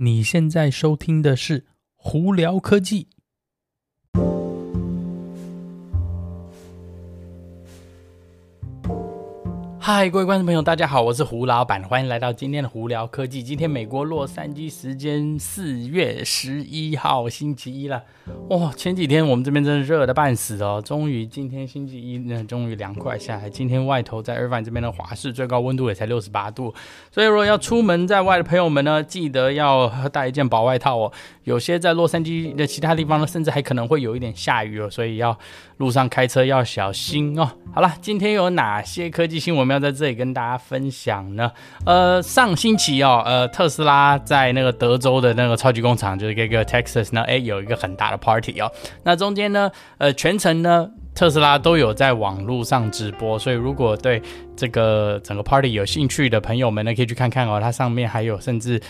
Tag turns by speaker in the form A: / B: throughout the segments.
A: 你现在收听的是《胡聊科技》。嗨，各位观众朋友，大家好，我是胡老板，欢迎来到今天的胡聊科技。今天美国洛杉矶时间四月十一号星期一了，哇、前几天我们这边真的热的半死哦，终于今天星期一呢，终于凉快下来。今天外头在 Irvine 这边的华氏最高温度也才六十八度，所以如果要出门在外的朋友们呢，记得要带一件薄外套哦。有些在洛杉矶的其他地方呢，甚至还可能会有一点下雨哦，所以要路上开车要小心哦。好了，今天有哪些科技新闻要在这里跟大家分享呢？呃，上星期哦，呃，特斯拉在那个德州的那个超级工厂，就是这个 Texas 呢，诶，有一个很大的 party 哦。那中间呢，呃，全程呢，特斯拉都有在网络上直播，所以如果对这个整个 party 有兴趣的朋友们呢，可以去看看哦。它上面还有甚至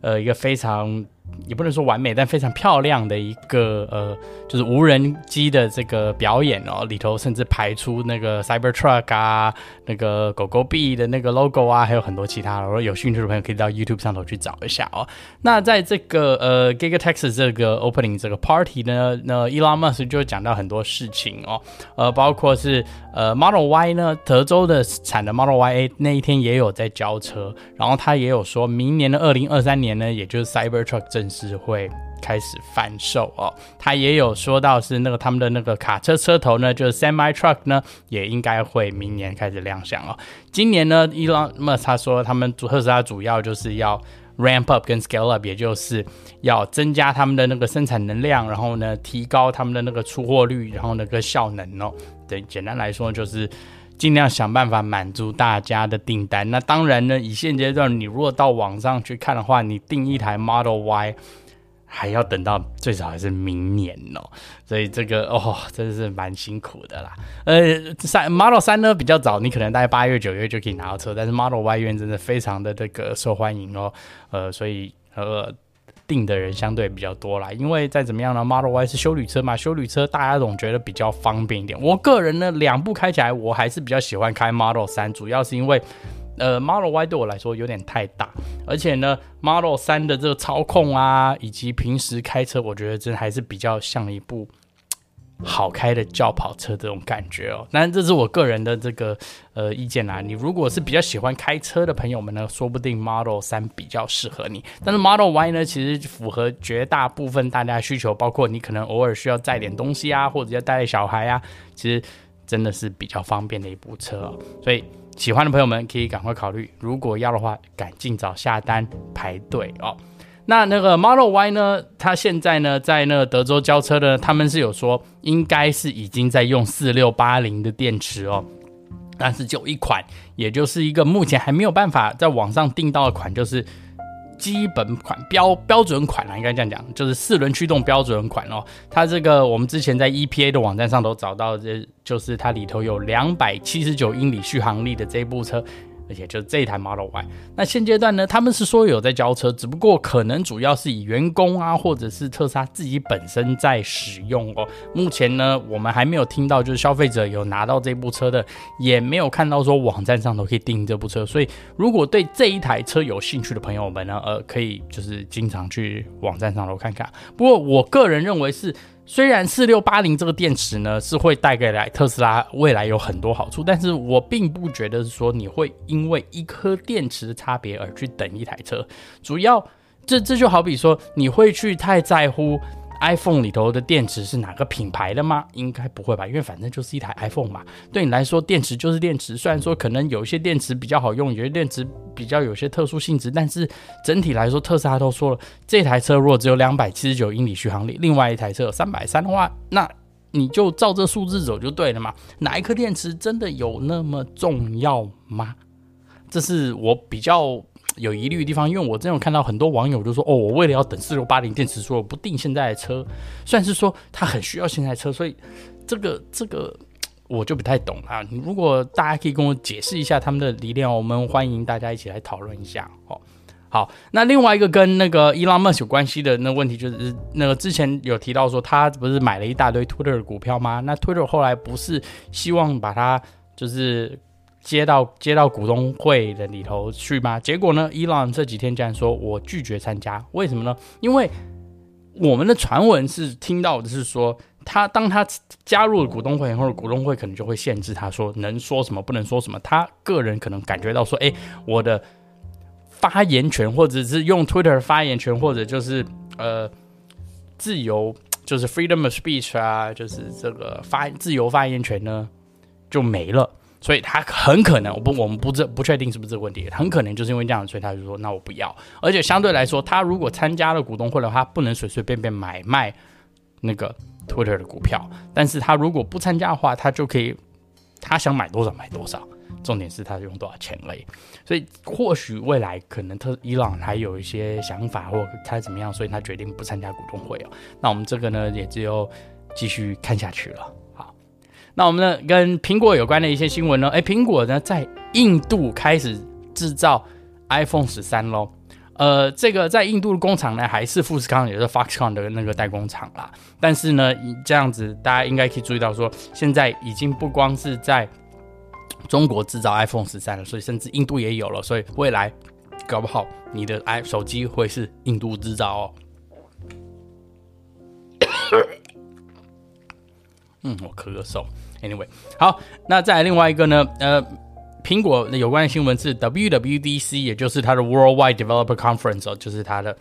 A: 呃一个非常。也不能说完美，但非常漂亮的一个呃，就是无人机的这个表演哦，里头甚至排出那个 Cybertruck 啊，那个狗狗币的那个 logo 啊，还有很多其他的。如果有兴趣的朋友可以到 YouTube 上头去找一下哦。那在这个呃 Giga Texas 这个 opening 这个 party 呢，那 Elon Musk 就讲到很多事情哦，呃，包括是呃 Model Y 呢，德州的产的 Model Y A 那一天也有在交车，然后他也有说明年的二零二三年呢，也就是 Cybertruck 正式会开始贩售哦，他也有说到是那个他们的那个卡车车头呢，就是 Semi Truck 呢，也应该会明年开始亮相哦。今年呢，Elon Musk 他说他们特斯拉主要就是要 ramp up 跟 scale up，也就是要增加他们的那个生产能量，然后呢提高他们的那个出货率，然后那个效能哦。对，简单来说就是。尽量想办法满足大家的订单。那当然呢，以现阶段，你如果到网上去看的话，你订一台 Model Y 还要等到最少还是明年哦。所以这个 哦，真的是蛮辛苦的啦。呃，三 Model 三呢比较早，你可能大概八月九月就可以拿到车，但是 Model Y 院真的非常的这个受欢迎哦。呃，所以呃。订的人相对比较多啦，因为再怎么样呢，Model Y 是修旅车嘛，修旅车大家总觉得比较方便一点。我个人呢，两部开起来，我还是比较喜欢开 Model 三主要是因为，呃，Model Y 对我来说有点太大，而且呢，Model 三的这个操控啊，以及平时开车，我觉得真还是比较像一部。好开的轿跑车这种感觉哦，当然这是我个人的这个呃意见啦。你如果是比较喜欢开车的朋友们呢，说不定 Model 3比较适合你。但是 Model Y 呢，其实符合绝大部分大家的需求，包括你可能偶尔需要载点东西啊，或者要带小孩啊，其实真的是比较方便的一部车哦。所以喜欢的朋友们可以赶快考虑，如果要的话，赶尽早下单排队哦。那那个 Model Y 呢？它现在呢，在那个德州交车的，他们是有说，应该是已经在用四六八零的电池哦。但是就一款，也就是一个目前还没有办法在网上订到的款，就是基本款标标准款啦，应该这样讲，就是四轮驱动标准款哦。它这个我们之前在 EPA 的网站上都找到，这就是它里头有两百七十九英里续航力的这部车。而且就是这一台 Model Y，那现阶段呢，他们是说有在交车，只不过可能主要是以员工啊，或者是特斯拉自己本身在使用哦。目前呢，我们还没有听到就是消费者有拿到这部车的，也没有看到说网站上头可以订这部车。所以，如果对这一台车有兴趣的朋友们呢，呃，可以就是经常去网站上头看看。不过，我个人认为是。虽然四六八零这个电池呢是会带给来特斯拉未来有很多好处，但是我并不觉得是说你会因为一颗电池的差别而去等一台车。主要这这就好比说你会去太在乎。iPhone 里头的电池是哪个品牌的吗？应该不会吧，因为反正就是一台 iPhone 嘛。对你来说，电池就是电池。虽然说可能有一些电池比较好用，有些电池比较有些特殊性质，但是整体来说，特斯拉都说了，这台车如果只有两百七十九英里续航力，另外一台车有三百三的话，那你就照这数字走就对了嘛。哪一颗电池真的有那么重要吗？这是我比较。有疑虑的地方，因为我真有看到很多网友就说：“哦，我为了要等四六八零电池，说我不订现在的车。”虽然是说他很需要现在车，所以这个这个我就不太懂啊。如果大家可以跟我解释一下他们的理念，我们欢迎大家一起来讨论一下。哦，好，那另外一个跟那个 Elon Musk 有关系的那问题就是，那个之前有提到说他不是买了一大堆 Twitter 的股票吗？那 Twitter 后来不是希望把它就是。接到接到股东会的里头去吗？结果呢，伊朗这几天竟然说我拒绝参加，为什么呢？因为我们的传闻是听到的是说，他当他加入了股东会，或者股东会可能就会限制他说能说什么，不能说什么。他个人可能感觉到说，哎，我的发言权，或者是用 Twitter 发言权，或者就是呃自由，就是 freedom of speech 啊，就是这个发自由发言权呢就没了。所以他很可能，我不，我们不知不确定是不是这个问题，很可能就是因为这样，所以他就说，那我不要。而且相对来说，他如果参加了股东会的话，不能随随便便买卖那个 Twitter 的股票。但是他如果不参加的话，他就可以，他想买多少买多少。重点是他用多少钱而已。所以或许未来可能特伊朗还有一些想法，或他怎么样，所以他决定不参加股东会哦。那我们这个呢，也只有继续看下去了。那我们呢，跟苹果有关的一些新闻呢？诶，苹果呢在印度开始制造 iPhone 十三喽。呃，这个在印度的工厂呢，还是富士康，也就是 Foxconn 的那个代工厂啦。但是呢，这样子大家应该可以注意到说，现在已经不光是在中国制造 iPhone 十三了，所以甚至印度也有了。所以未来搞不好你的 i 手机会是印度制造哦。嗯，我咳嗽。Anyway，好，那再另外一个呢？呃，苹果有关的新闻是 WWDC，也就是它的 Worldwide Developer Conference 哦，就是它的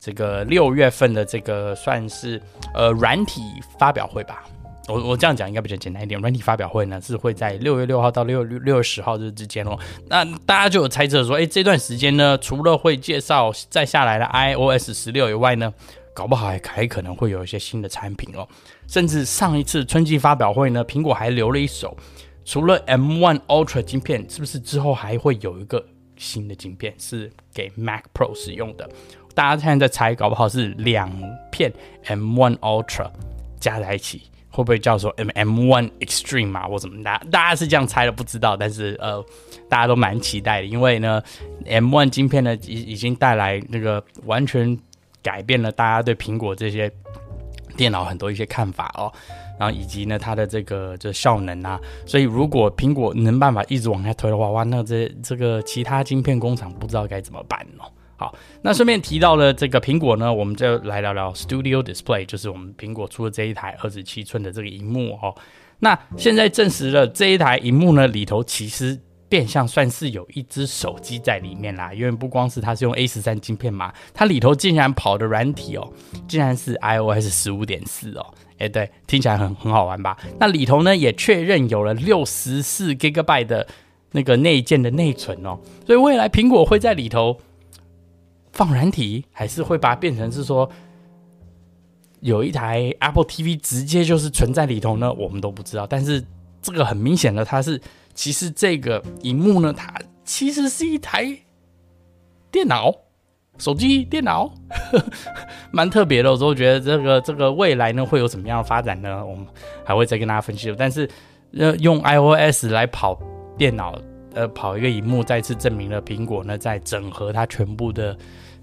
A: 这个六月份的这个算是呃软体发表会吧。我我这样讲应该比较简单一点。软体发表会呢是会在六月六号到六六六月十号这之间哦。那大家就有猜测说，哎，这段时间呢，除了会介绍再下来的 iOS 十六以外呢，搞不好还还可能会有一些新的产品哦，甚至上一次春季发表会呢，苹果还留了一手，除了 M1 Ultra 晶片，是不是之后还会有一个新的晶片是给 Mac Pro 使用的？大家现在在猜，搞不好是两片 M1 Ultra 加在一起，会不会叫做 M M1 Extreme 嘛？或怎么大大家是这样猜的，不知道，但是呃，大家都蛮期待的，因为呢，M1 晶片呢已已经带来那个完全。改变了大家对苹果这些电脑很多一些看法哦，然后以及呢它的这个这效能啊，所以如果苹果能办法一直往下推的话，哇，那这这个其他晶片工厂不知道该怎么办哦。好，那顺便提到了这个苹果呢，我们就来聊聊 Studio Display，就是我们苹果出的这一台二十七寸的这个荧幕哦。那现在证实了这一台荧幕呢里头其实。变相算是有一只手机在里面啦，因为不光是它是用 A 十三晶片嘛，它里头竟然跑的软体哦，竟然是 iOS 十五点四哦，哎对，听起来很很好玩吧？那里头呢也确认有了六十四 Gigabyte 的那个内建的内存哦，所以未来苹果会在里头放软体，还是会把它变成是说有一台 Apple TV 直接就是存在里头呢？我们都不知道，但是这个很明显的它是。其实这个荧幕呢，它其实是一台电脑、手机、电脑，蛮特别的。我说，我觉得这个这个未来呢，会有什么样的发展呢？我们还会再跟大家分析。但是，用 iOS 来跑电脑，呃，跑一个荧幕，再次证明了苹果呢在整合它全部的。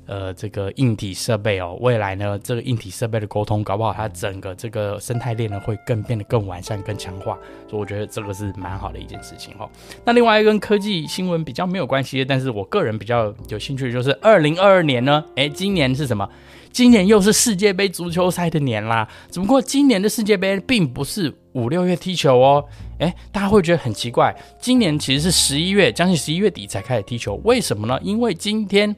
A: 呃，这个硬体设备哦，未来呢，这个硬体设备的沟通，搞不好它整个这个生态链呢，会更变得更完善、更强化。所以我觉得这个是蛮好的一件事情哦。那另外一个跟科技新闻比较没有关系，但是我个人比较有兴趣的就是二零二二年呢，诶，今年是什么？今年又是世界杯足球赛的年啦。只不过今年的世界杯并不是五六月踢球哦，诶，大家会觉得很奇怪，今年其实是十一月，将近十一月底才开始踢球，为什么呢？因为今天。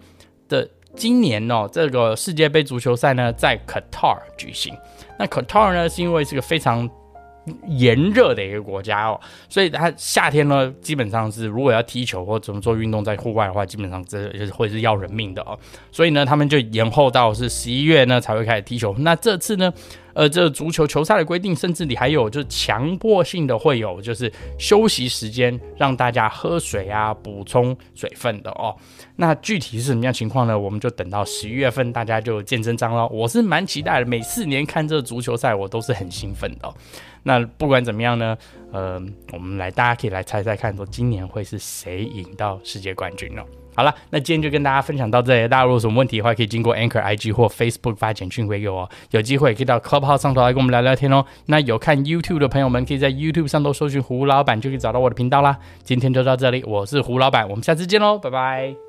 A: 今年哦，这个世界杯足球赛呢，在 Qatar 举行。那 Qatar 呢，是因为是个非常炎热的一个国家哦，所以它夏天呢，基本上是如果要踢球或怎么做运动在户外的话，基本上这就是会是要人命的哦。所以呢，他们就延后到是十一月呢才会开始踢球。那这次呢，呃，这足球球赛的规定，甚至你还有就是强迫性的会有就是休息时间，让大家喝水啊，补充水分的哦。那具体是什么样情况呢？我们就等到十一月份，大家就见真章了。我是蛮期待的，每四年看这足球赛，我都是很兴奋的。那不管怎么样呢，呃，我们来，大家可以来猜猜看，说今年会是谁赢到世界冠军呢？好了，那今天就跟大家分享到这里。大家如果有什么问题的话，可以经过 Anchor IG 或 Facebook 发简讯回给我。有机会可以到 Clubhouse 上头来跟我们聊聊天哦。那有看 YouTube 的朋友们，可以在 YouTube 上头搜寻胡老板，就可以找到我的频道啦。今天就到这里，我是胡老板，我们下次见喽，拜拜。